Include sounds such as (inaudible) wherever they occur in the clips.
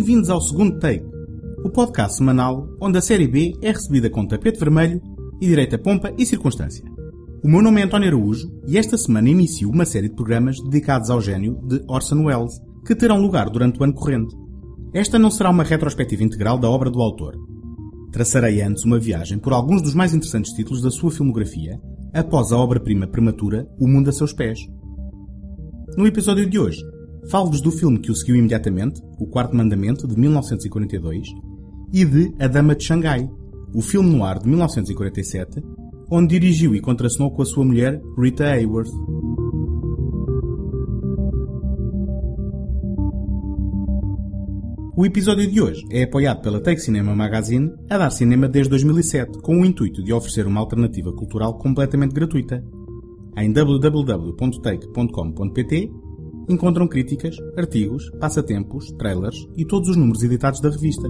Bem-vindos ao segundo take, o podcast semanal onde a série B é recebida com tapete vermelho e direita pompa e circunstância. O meu nome é António Araújo e esta semana inicio uma série de programas dedicados ao gênio de Orson Welles, que terão lugar durante o ano corrente. Esta não será uma retrospectiva integral da obra do autor. Traçarei antes uma viagem por alguns dos mais interessantes títulos da sua filmografia, após a obra-prima prematura O Mundo a Seus Pés. No episódio de hoje, falo-vos do filme que o seguiu imediatamente, O Quarto Mandamento, de 1942, e de A Dama de Xangai, o filme no ar de 1947, onde dirigiu e contracenou com a sua mulher Rita Hayworth. O episódio de hoje é apoiado pela Take Cinema Magazine a dar cinema desde 2007, com o intuito de oferecer uma alternativa cultural completamente gratuita. Em www.take.com.pt encontram críticas, artigos, passatempos, trailers e todos os números editados da revista.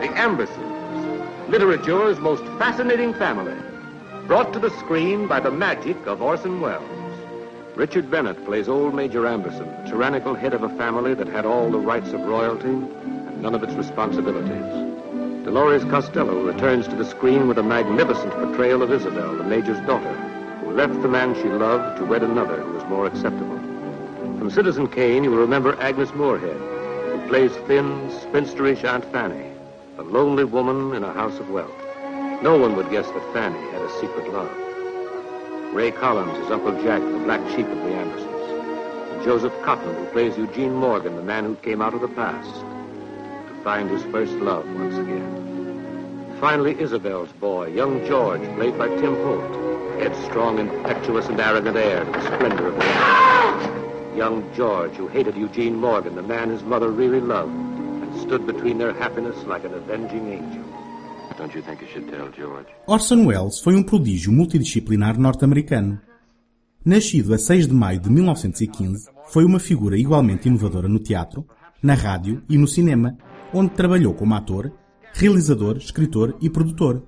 The Ambersons, literature's most fascinating family, brought to the screen by the magic of Orson Welles. Richard Bennett plays old Major Amberson, tyrannical head of a family that had all the rights of royalty none of its responsibilities. Dolores Costello returns to the screen with a magnificent portrayal of Isabel, the Major's daughter, who left the man she loved to wed another who was more acceptable. From Citizen Kane, you will remember Agnes Moorehead, who plays thin, spinsterish Aunt Fanny, a lonely woman in a house of wealth. No one would guess that Fanny had a secret love. Ray Collins is Uncle Jack, the black sheep of the Andersons. And Joseph Cotton, who plays Eugene Morgan, the man who came out of the past find his first love once again. Finally, Isabel's boy, young George, played by Tim Holt, headstrong, impetuous, and arrogant heir to the splendor of the. Young George, who hated Eugene Morgan, the man his mother really loved, and stood between their happiness like an avenging angel. Don't you think you should tell George? Orson Welles foi um prodígio multidisciplinar norte-americano. Nascido a 6 de maio de 1915, foi uma figura igualmente inovadora no teatro, na rádio e no cinema, onde trabalhou como ator, realizador, escritor e produtor.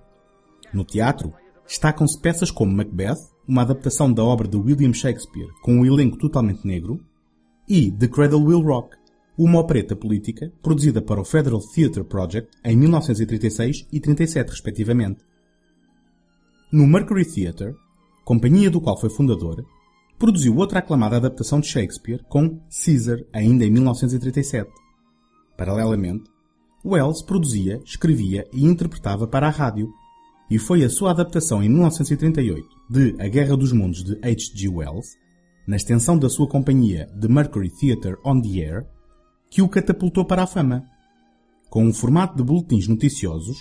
No teatro, destacam-se peças como Macbeth, uma adaptação da obra de William Shakespeare com um elenco totalmente negro, e The Cradle Will Rock, uma opereta política produzida para o Federal Theatre Project em 1936 e 37, respectivamente. No Mercury Theatre, companhia do qual foi fundador, produziu outra aclamada adaptação de Shakespeare com Caesar, ainda em 1937. Paralelamente, Wells produzia, escrevia e interpretava para a rádio, e foi a sua adaptação em 1938 de A Guerra dos Mundos de H.G. Wells, na extensão da sua companhia The Mercury Theatre on the Air, que o catapultou para a fama. Com um formato de boletins noticiosos,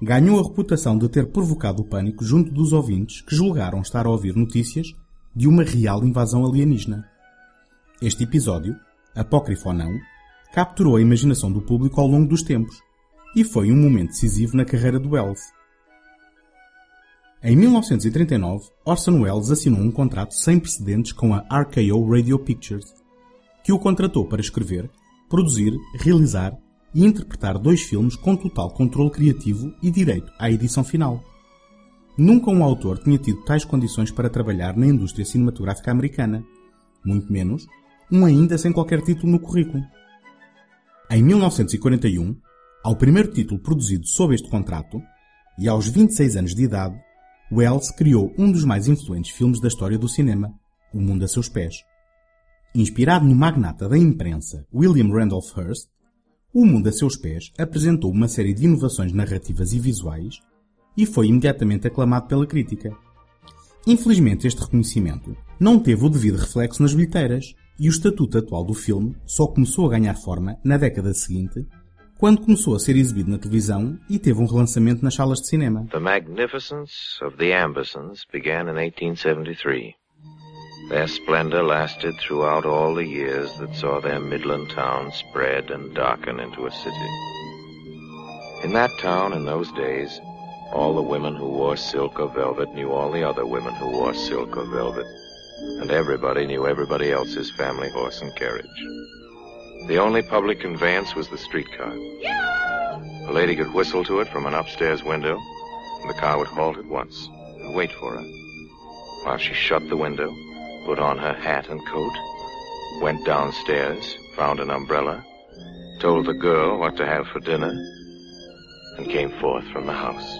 ganhou a reputação de ter provocado o pânico junto dos ouvintes que julgaram estar a ouvir notícias de uma real invasão alienígena. Este episódio, apócrifo ou não, capturou a imaginação do público ao longo dos tempos e foi um momento decisivo na carreira de Wells. Em 1939, Orson Welles assinou um contrato sem precedentes com a RKO Radio Pictures, que o contratou para escrever, produzir, realizar e interpretar dois filmes com total controle criativo e direito à edição final. Nunca um autor tinha tido tais condições para trabalhar na indústria cinematográfica americana, muito menos um ainda sem qualquer título no currículo. Em 1941, ao primeiro título produzido sob este contrato, e aos 26 anos de idade, Wells criou um dos mais influentes filmes da história do cinema, O Mundo a Seus Pés. Inspirado no magnata da imprensa William Randolph Hearst, O Mundo a Seus Pés apresentou uma série de inovações narrativas e visuais e foi imediatamente aclamado pela crítica. Infelizmente, este reconhecimento não teve o devido reflexo nas bilheteiras e o estatuto atual do filme só começou a ganhar forma na década seguinte, quando começou a ser exibido na televisão e teve um relançamento nas salas de cinema. The magnificence of the Ambersons began in 1873. Their splendor lasted throughout all the years that saw their Midland town spread and darken into a city. In that town, in those days, all the women who wore silk or velvet knew all the other women who wore silk or velvet, and everybody knew everybody else's family horse and carriage. The only public conveyance was the streetcar. A lady could whistle to it from an upstairs window, and The car would halt at once and wait for her while she shut the window, put on her hat and coat, went downstairs, found an umbrella, told the girl what to have for dinner, and came forth from the house.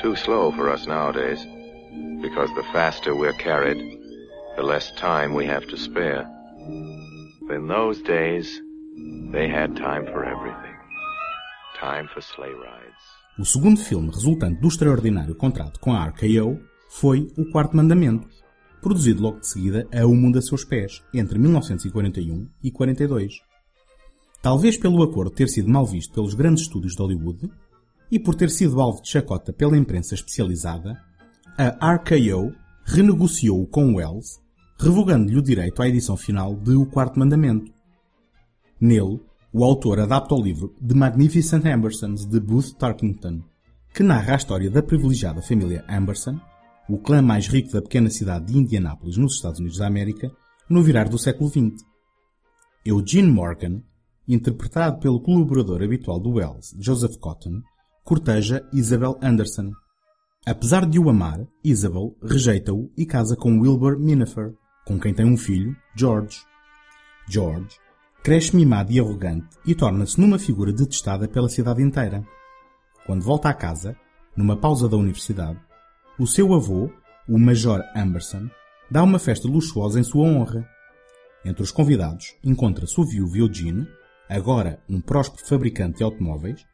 Too slow for us nowadays, because the faster we're carried, the less time we have to spare. In those days, they had time for everything. Time for sleigh rides. O segundo filme resultante do extraordinário contrato com a RKO foi O Quarto Mandamento, produzido logo de seguida a O Mundo a Seus Pés, entre 1941 e 42. Talvez pelo acordo ter sido mal visto pelos grandes estúdios de Hollywood e por ter sido alvo de chacota pela imprensa especializada, a RKO renegociou com Wells, revogando-lhe o direito à edição final de O Quarto Mandamento. Nele, o autor adapta o livro The Magnificent Ambersons de Booth Tarkington, que narra a história da privilegiada família Amberson, o clã mais rico da pequena cidade de Indianápolis, nos Estados Unidos da América, no virar do século XX. Eugene Morgan, interpretado pelo colaborador habitual do Wells, Joseph Cotton, corteja Isabel Anderson. Apesar de o amar, Isabel rejeita-o e casa com Wilbur Minafer, com quem tem um filho, George. George cresce mimado e arrogante e torna-se numa figura detestada pela cidade inteira. Quando volta à casa, numa pausa da universidade, o seu avô, o Major Amberson, dá uma festa luxuosa em sua honra. Entre os convidados encontra-se o viúvo Eugene, agora um próspero fabricante de automóveis,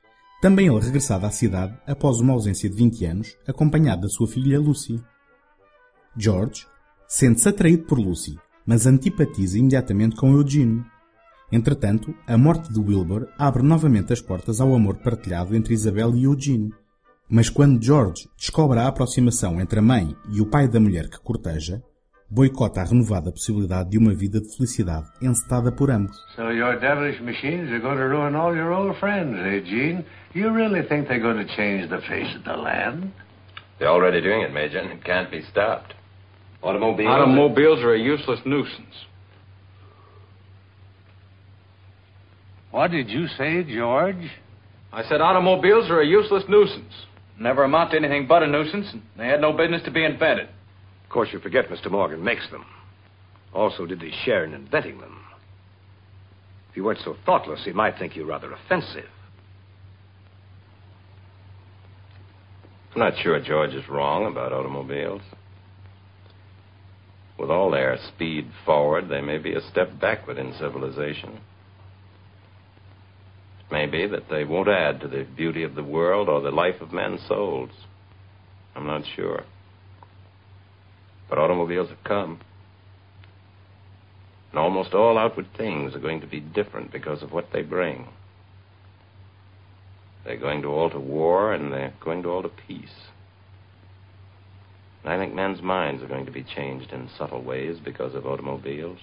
também ele regressado à cidade após uma ausência de 20 anos, acompanhado da sua filha Lucy. George sente-se atraído por Lucy, mas antipatiza imediatamente com Eugene. Entretanto, a morte de Wilbur abre novamente as portas ao amor partilhado entre Isabel e Eugene. Mas quando George descobre a aproximação entre a mãe e o pai da mulher que corteja, boicota a renovada possibilidade de uma vida de felicidade encetada por ambos. So your devilish machines are going to ruin all your old friends, eh, Gene? You really think they're going to change the face of the land? They're already doing it, Major, and it can't be stopped. Automobiles. Automobiles are a useless nuisance. What did you say, George? I said automobiles are a useless nuisance. Never amount to anything but a nuisance, and they had no business to be invented. Of course, you forget Mr. Morgan makes them. Also, did they share in inventing them? If you weren't so thoughtless, he might think you rather offensive. I'm not sure George is wrong about automobiles. With all their speed forward, they may be a step backward in civilization. It may be that they won't add to the beauty of the world or the life of men's souls. I'm not sure. But automobiles have come. And almost all outward things are going to be different because of what they bring. They're going to alter war and they're going to alter peace. And I think men's minds are going to be changed in subtle ways because of automobiles.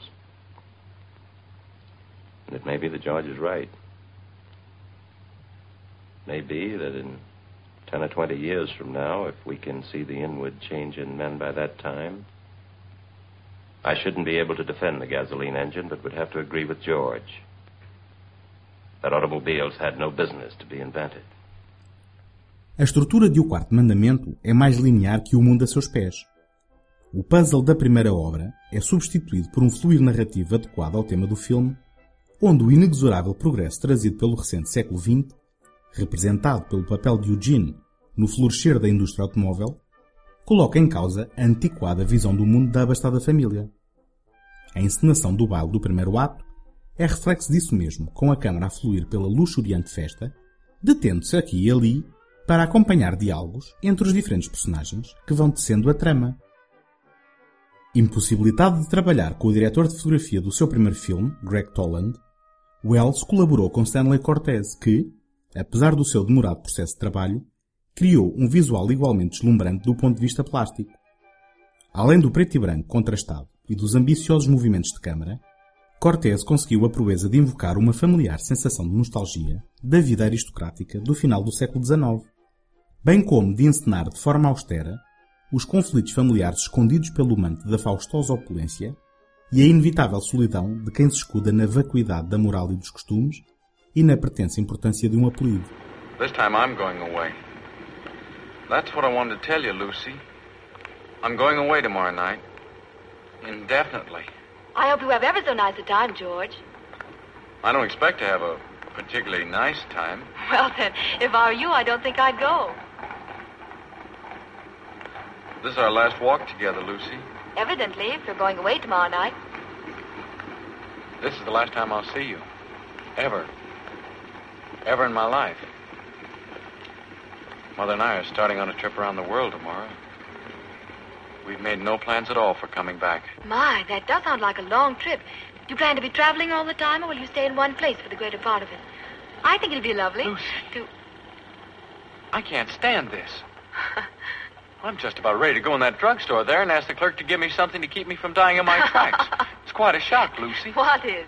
And it may be that George is right. It may be that in 10 or 20 years from now, if we can see the inward change in men by that time, I shouldn't be able to defend the gasoline engine, but would have to agree with George that automobiles had no business to be invented. A estrutura de O Quarto Mandamento é mais linear que O Mundo a Seus Pés. O puzzle da primeira obra é substituído por um fluir narrativo adequado ao tema do filme, onde o inexorável progresso trazido pelo recente século XX, representado pelo papel de Eugene no florescer da indústria automóvel, coloca em causa a antiquada visão do mundo da abastada família. A encenação do baile do primeiro ato é reflexo disso mesmo, com a câmara a fluir pela luxuriante festa, detendo-se aqui e ali para acompanhar diálogos entre os diferentes personagens que vão tecendo a trama. Impossibilitado de trabalhar com o diretor de fotografia do seu primeiro filme, Greg Toland, Wells colaborou com Stanley Cortez, que, apesar do seu demorado processo de trabalho, criou um visual igualmente deslumbrante do ponto de vista plástico. Além do preto e branco contrastado e dos ambiciosos movimentos de câmara, Cortés conseguiu a proeza de invocar uma familiar sensação de nostalgia da vida aristocrática do final do século XIX, bem como de encenar de forma austera os conflitos familiares escondidos pelo manto da faustosa opulência e a inevitável solidão de quem se escuda na vacuidade da moral e dos costumes e na pretensa importância de um apelido. This time I'm going away. That's what I wanted to tell you, Lucy. I'm going away tomorrow night. Indefinitely. I hope you have ever so nice a time, George. I don't expect to have a particularly nice time. Well, then, if I were you, I don't think I'd go. This is our last walk together, Lucy. Evidently, if you're going away tomorrow night. This is the last time I'll see you. Ever. Ever in my life. Mother and I are starting on a trip around the world tomorrow. We've made no plans at all for coming back. My, that does sound like a long trip. Do you plan to be traveling all the time, or will you stay in one place for the greater part of it? I think it'll be lovely Lucy. to. I can't stand this. (laughs) I'm just about ready to go in that drugstore there and ask the clerk to give me something to keep me from dying in my (laughs) tracks. It's quite a shock, Lucy. What is?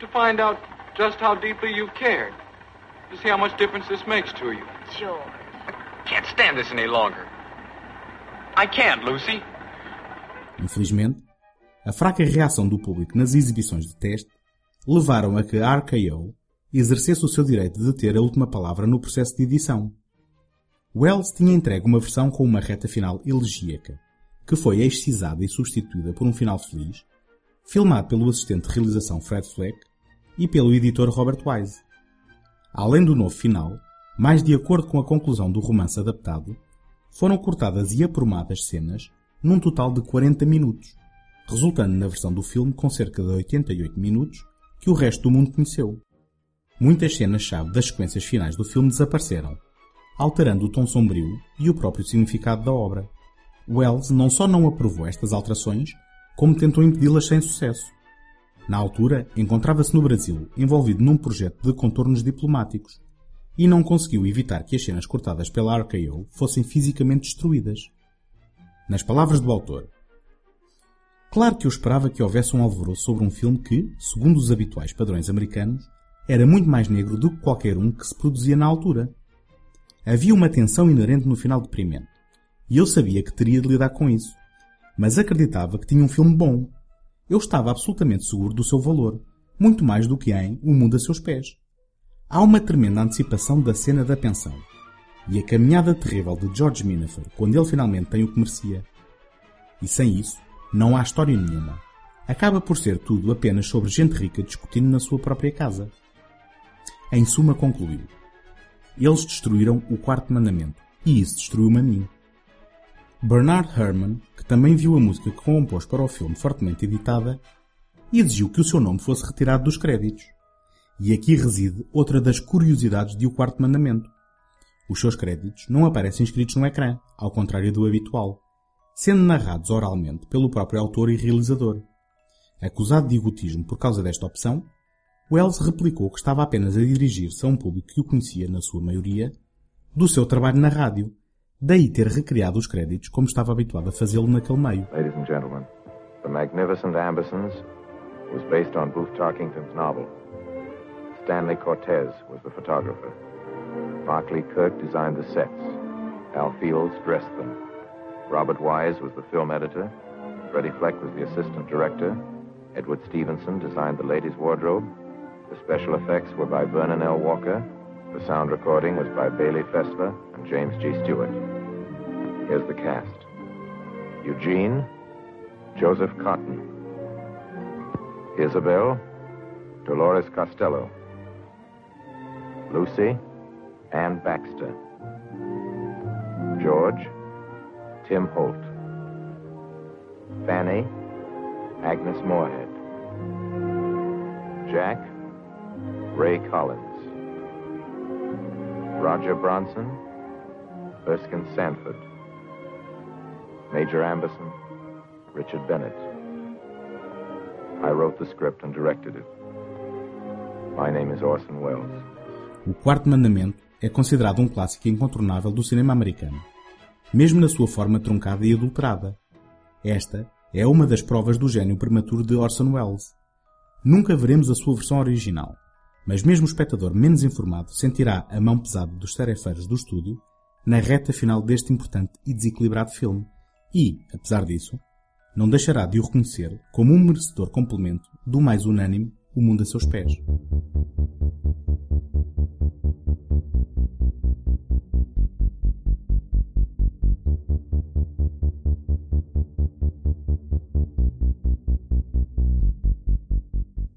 To find out just how deeply you cared. To see how much difference this makes to you. George. Can't stand this any longer. I can't, Lucy. Infelizmente, a fraca reação do público nas exibições de teste levaram a que a RKO exercesse o seu direito de ter a última palavra no processo de edição. Wells tinha entregue uma versão com uma reta final elegíaca, que foi excisada e substituída por um final feliz, filmado pelo assistente de realização Fred Fleck e pelo editor Robert Wise. Além do novo final, mais de acordo com a conclusão do romance adaptado, foram cortadas e aprumadas cenas num total de 40 minutos, resultando na versão do filme com cerca de 88 minutos que o resto do mundo conheceu. Muitas cenas-chave das sequências finais do filme desapareceram, alterando o tom sombrio e o próprio significado da obra. Wells não só não aprovou estas alterações, como tentou impedi-las sem sucesso. Na altura, encontrava-se no Brasil, envolvido num projeto de contornos diplomáticos, e não conseguiu evitar que as cenas cortadas pela RKO fossem fisicamente destruídas. Nas palavras do autor, Claro que eu esperava que houvesse um alvoroço sobre um filme que, segundo os habituais padrões americanos, era muito mais negro do que qualquer um que se produzia na altura. Havia uma tensão inerente no final deprimente, e eu sabia que teria de lidar com isso, mas acreditava que tinha um filme bom. Eu estava absolutamente seguro do seu valor, muito mais do que em O Mundo a Seus Pés. Há uma tremenda antecipação da cena da pensão, e a caminhada terrível de George Minafer quando ele finalmente tem o que merecia. E sem isso, não há história nenhuma. Acaba por ser tudo apenas sobre gente rica discutindo na sua própria casa. Em suma, concluiu. Eles destruíram o quarto mandamento, e isso destruiu-me a mim. Bernard Herrmann, que também viu a música que compôs para o filme fortemente editada, exigiu que o seu nome fosse retirado dos créditos. E aqui reside outra das curiosidades de O Quarto Mandamento. Os seus créditos não aparecem escritos no ecrã, ao contrário do habitual sendo narrados oralmente pelo próprio autor e realizador. Acusado de egotismo por causa desta opção, Wells replicou que estava apenas a dirigir-se a um público que o conhecia, na sua maioria, do seu trabalho na rádio, daí ter recriado os créditos como estava habituado a fazê-lo naquele meio. Ladies and gentlemen, The Magnificent Ambersons was based on Booth Tarkington's novel. Stanley Cortez was the photographer. Barclay Kirk designed the sets. Al Fields dressed them. Robert Wise was the film editor. Freddie Fleck was the assistant director. Edward Stevenson designed the ladies' wardrobe. The special effects were by Vernon L. Walker. The sound recording was by Bailey Fessler and James G. Stewart. Here's the cast. Eugene, Joseph Cotton. Isabel, Dolores Costello. Lucy, Ann Baxter. George, Tim Holt. Fanny, Agnes Moorhead. Jack, Ray Collins. Roger Bronson, Erskine Sanford. Major Amberson, Richard Bennett. I wrote the script and directed it. My name is Orson Welles. O Quarto Mandamento é considerado um clássico incontornável do cinema americano, mesmo na sua forma truncada e adulterada. Esta é uma das provas do gênio prematuro de Orson Welles. Nunca veremos a sua versão original, mas mesmo o espectador menos informado sentirá a mão pesada dos tarefeiros do estúdio na reta final deste importante e desequilibrado filme e, apesar disso, não deixará de o reconhecer como um merecedor complemento do mais unânime O Mundo a Seus Pés.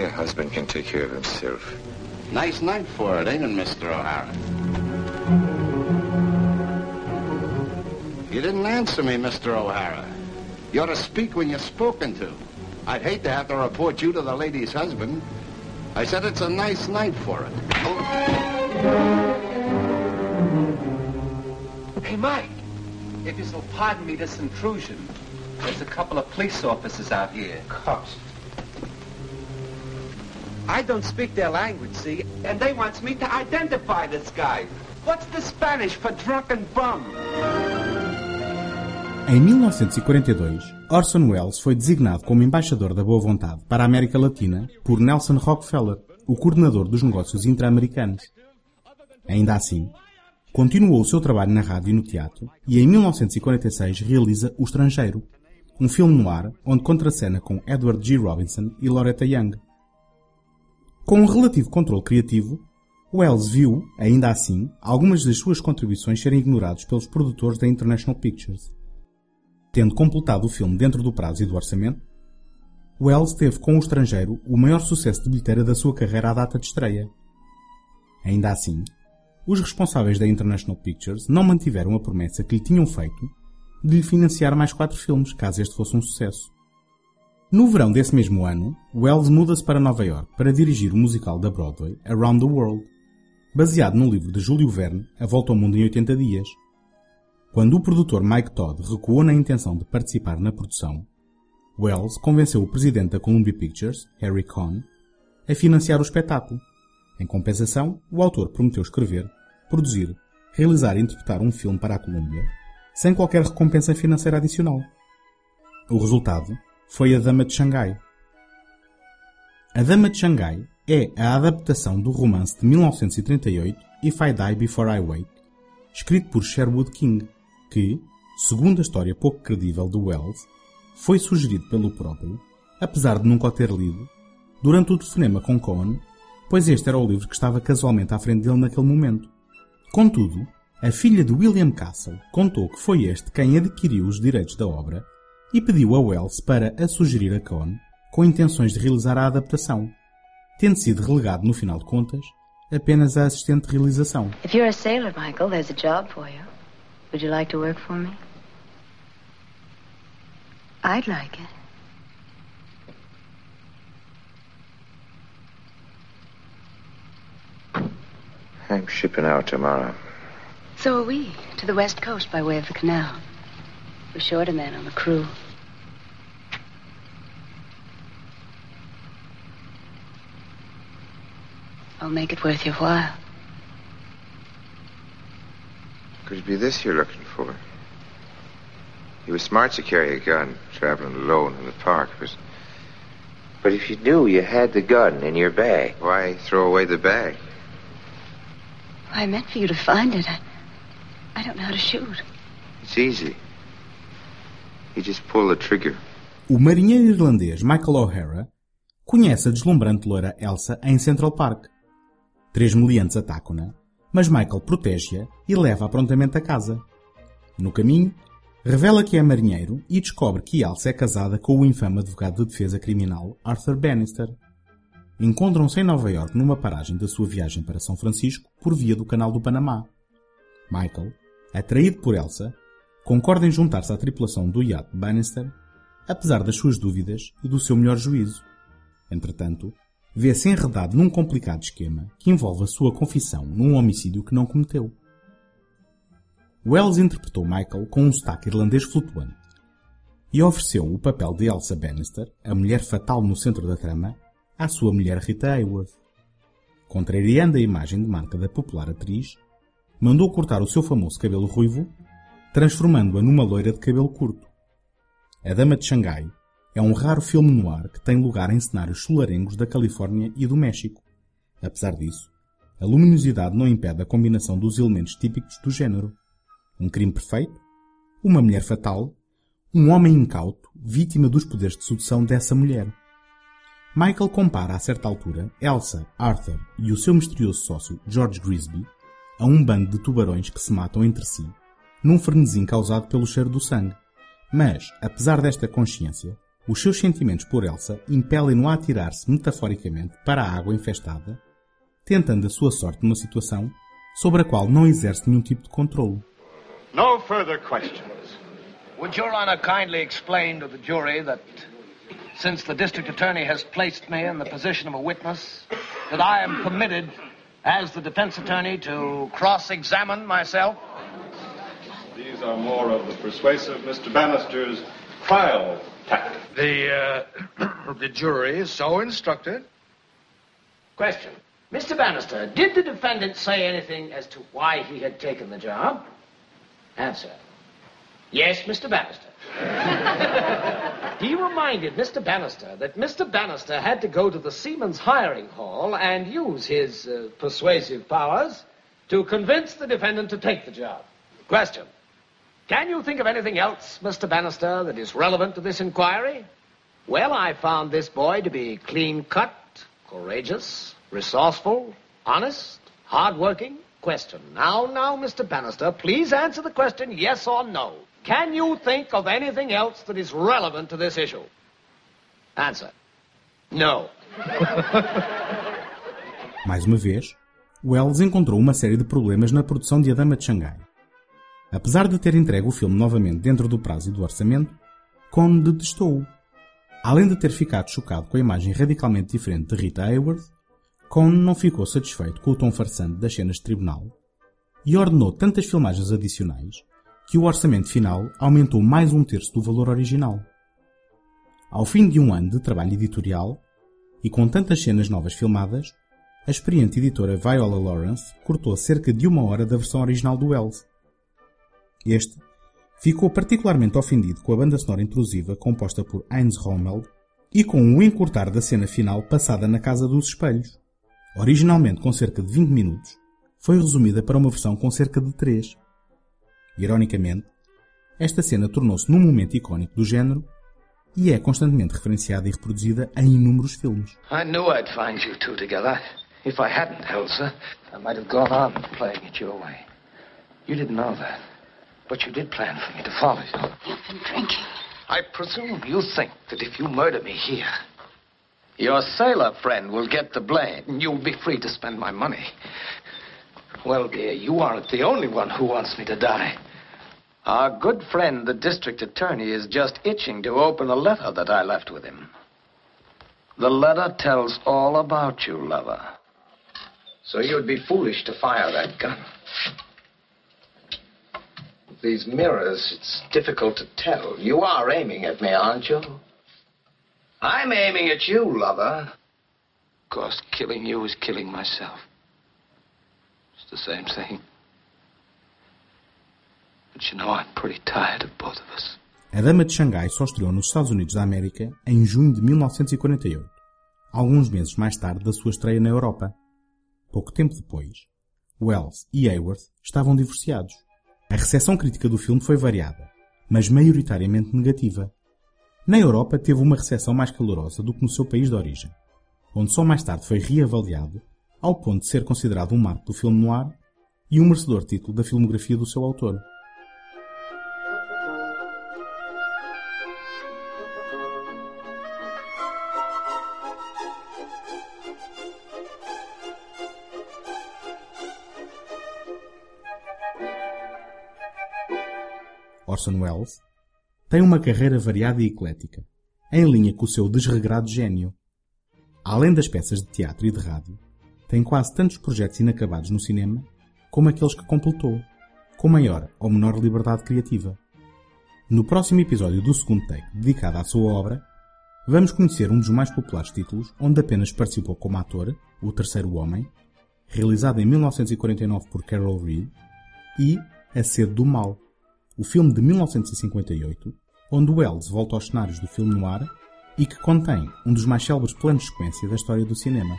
Oh, your husband can take care of himself. Nice night for it, ain't it, Mr. O'Hara? You didn't answer me, Mr. O'Hara. You ought to speak when you're spoken to. I'd hate to have to report you to the lady's husband. I said it's a nice night for it. Oh. Hey, Mike, if you'll pardon me this intrusion, there's a couple of police officers out here. Cops. I don't speak their language, see? And they wants me to identify this guy. What's the Spanish for drunken bum? Em 1942, Orson Welles foi designado como embaixador da boa vontade para a América Latina por Nelson Rockefeller, o coordenador dos negócios intra-americanos. Ainda assim, continuou o seu trabalho na rádio e no teatro e em 1946 realiza O Estrangeiro, um filme no ar onde contracena com Edward G. Robinson e Loretta Young. Com um relativo controle criativo, Wells viu, ainda assim, algumas das suas contribuições serem ignoradas pelos produtores da International Pictures. Tendo completado o filme dentro do prazo e do orçamento, Wells teve com o estrangeiro o maior sucesso de bilheteira da sua carreira à data de estreia. Ainda assim, os responsáveis da International Pictures não mantiveram a promessa que lhe tinham feito de lhe financiar mais quatro filmes, caso este fosse um sucesso. No verão desse mesmo ano, Wells muda-se para Nova York para dirigir o musical da Broadway Around the World, baseado no livro de Júlio Verne A Volta ao Mundo em 80 Dias. Quando o produtor Mike Todd recuou na intenção de participar na produção, Wells convenceu o presidente da Columbia Pictures, Harry Cohn, a financiar o espetáculo. Em compensação, o autor prometeu escrever, produzir, realizar e interpretar um filme para a Columbia, sem qualquer recompensa financeira adicional. O resultado foi A Dama de Xangai. A Dama de Xangai é a adaptação do romance de 1938 If I Die Before I Wake, escrito por Sherwood King, que, segundo a história pouco credível de Wells, foi sugerido pelo próprio, apesar de nunca o ter lido, durante o telefonema com Cohen, pois este era o livro que estava casualmente à frente dele naquele momento. Contudo, a filha de William Castle contou que foi este quem adquiriu os direitos da obra e pediu a Wells para a sugerir a Cohn com intenções de realizar a adaptação, tendo sido relegado, no final de contas, apenas a assistente de realização. If you're a sailor, Michael, there's a job for you. Would you like to work for me? I'd like it. I'm shipping out tomorrow. So are we, to the west coast by way of the canal. We're short a man on the crew. I'll make it worth your while. Could it be this you're looking for? You were smart to carry a gun, traveling alone in the park, but... But if you knew you had the gun in your bag, why throw away the bag? I meant for you to find it. I, I don't know how to shoot. It's easy. O marinheiro irlandês Michael O'Hara conhece a deslumbrante loira Elsa em Central Park. Três meliantes atacam-na, mas Michael protege-a e leva-a prontamente a casa. No caminho, revela que é marinheiro e descobre que Elsa é casada com o infame advogado de defesa criminal Arthur Bannister. Encontram-se em Nova York numa paragem da sua viagem para São Francisco por via do Canal do Panamá. Michael, atraído por Elsa, concorda em juntar-se à tripulação do iate Bannister, apesar das suas dúvidas e do seu melhor juízo. Entretanto, vê-se enredado num complicado esquema que envolve a sua confissão num homicídio que não cometeu. Wells interpretou Michael com um sotaque irlandês flutuante e ofereceu o papel de Elsa Bannister, a mulher fatal no centro da trama, à sua mulher Rita Hayworth. Contrariando a imagem de marca da popular atriz, mandou cortar o seu famoso cabelo ruivo, transformando-a numa loira de cabelo curto. A Dama de Xangai é um raro filme noir que tem lugar em cenários solarengos da Califórnia e do México. Apesar disso, a luminosidade não impede a combinação dos elementos típicos do género. Um crime perfeito, uma mulher fatal, um homem incauto, vítima dos poderes de sedução dessa mulher. Michael compara a certa altura Elsa, Arthur e o seu misterioso sócio George Grisby a um bando de tubarões que se matam entre si, num frenesim causado pelo cheiro do sangue. Mas, apesar desta consciência, os seus sentimentos por Elsa impelem-no a atirar-se metaforicamente para a água infestada, tentando a sua sorte numa situação sobre a qual não exerce nenhum tipo de controle. No further questions. Would Your Honor kindly explain to the jury that since the district attorney has placed me in the position of a witness, that I am permitted, as the defense attorney, to cross-examine myself? These are more of the persuasive Mr. Bannister's trial tactics. The, uh, (clears throat) the jury is so instructed. Question. Mr. Bannister, did the defendant say anything as to why he had taken the job? Answer. Yes, Mr. Bannister. (laughs) he reminded Mr. Bannister that Mr. Bannister had to go to the Seamen's Hiring Hall and use his uh, persuasive powers to convince the defendant to take the job. Question. Can you think of anything else, Mr. Bannister, that is relevant to this inquiry? Well, I found this boy to be clean cut, courageous, resourceful, honest, hard-working. Question. Now, now, Mr. Bannister, please answer the question yes or no. Can you think of anything else that is relevant to this issue? Answer. No. (laughs) Mais uma vez, Wells encontrou uma série de problemas na produção de A Dama de Xangai. Apesar de ter entregue o filme novamente dentro do prazo e do orçamento, Cohn detestou-o. Além de ter ficado chocado com a imagem radicalmente diferente de Rita Hayworth, Cohn não ficou satisfeito com o tom farsante das cenas de tribunal e ordenou tantas filmagens adicionais que o orçamento final aumentou mais um terço do valor original. Ao fim de um ano de trabalho editorial e com tantas cenas novas filmadas, a experiente editora Viola Lawrence cortou cerca de uma hora da versão original do Wells. Este ficou particularmente ofendido com a banda sonora intrusiva composta por Heinz Rommel e com o encurtar da cena final passada na Casa dos Espelhos originalmente com cerca de 20 minutos, foi resumida para uma versão com cerca de 3. Ironicamente, esta cena tornou-se num momento icónico do género e é constantemente referenciada e reproduzida em inúmeros filmes. I knew I'd find you two together. If I hadn't, Elsa, I might have gone on playing it your way. You didn't know that. But you did plan for me to follow you. You've been drinking. I presume you think that if you murder me here, your sailor friend will get the blame, and you'll be free to spend my money. Well, dear, you aren't the only one who wants me to die. Our good friend, the district attorney, is just itching to open a letter that I left with him. The letter tells all about you, lover. So you'd be foolish to fire that gun. These mirrors, it's difficult to tell. You are aiming at me, aren't you? I'm aiming at you, lover. Of course, killing you is killing myself. It's the same thing. But you know, I'm pretty tired of both of us. A Dama de Xangai só estreou nos Estados Unidos da América em junho de 1948, alguns meses mais tarde da sua estreia na Europa. Pouco tempo depois, Wells e Hayworth estavam divorciados. A recepção crítica do filme foi variada, mas maioritariamente negativa. Na Europa teve uma recepção mais calorosa do que no seu país de origem, onde só mais tarde foi reavaliado ao ponto de ser considerado um marco do filme noir e um merecedor título da filmografia do seu autor. Orson Welles, tem uma carreira variada e eclética, em linha com o seu desregrado gênio. Além das peças de teatro e de rádio, tem quase tantos projetos inacabados no cinema como aqueles que completou, com maior ou menor liberdade criativa. No próximo episódio do segundo take, dedicado à sua obra, vamos conhecer um dos mais populares títulos onde apenas participou como ator, O Terceiro Homem, realizado em 1949 por Carol Reed, e A Sede do Mal, o filme de 1958, onde Wells volta aos cenários do filme noir e que contém um dos mais célebres planos de sequência da história do cinema.